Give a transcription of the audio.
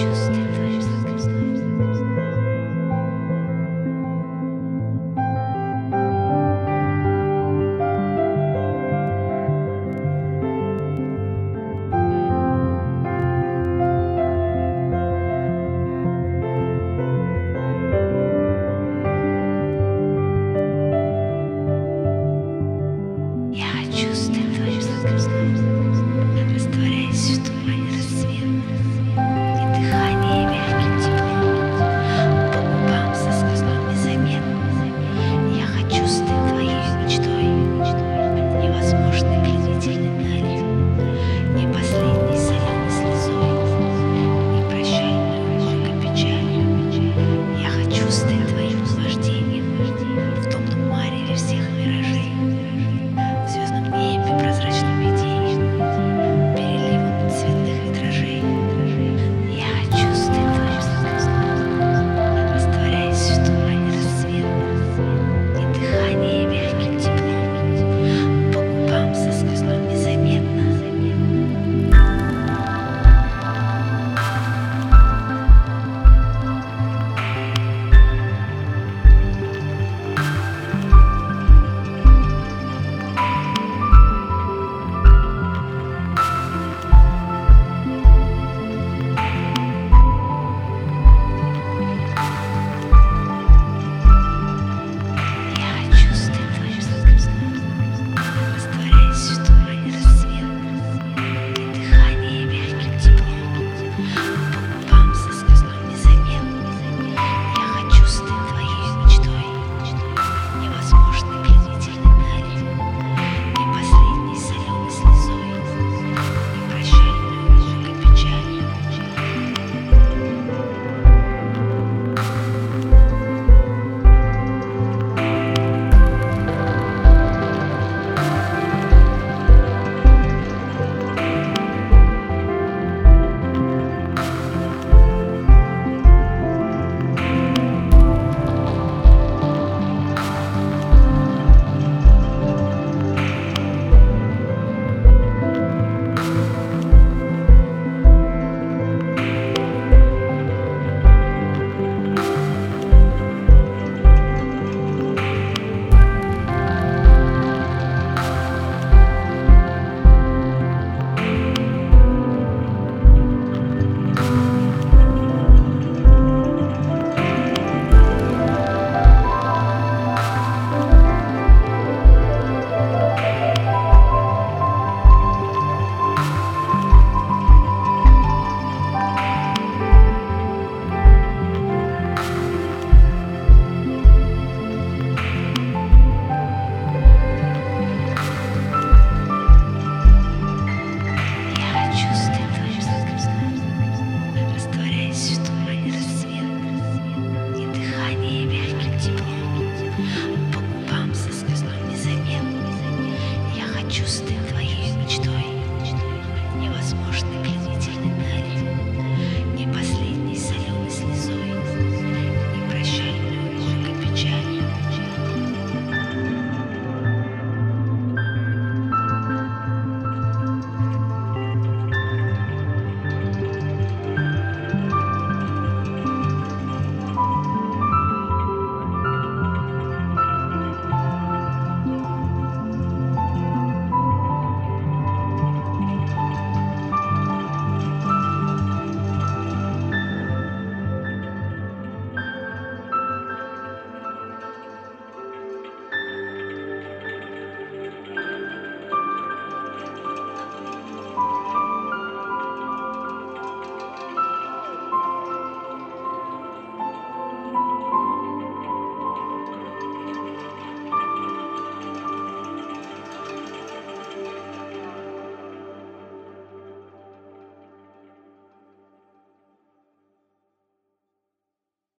just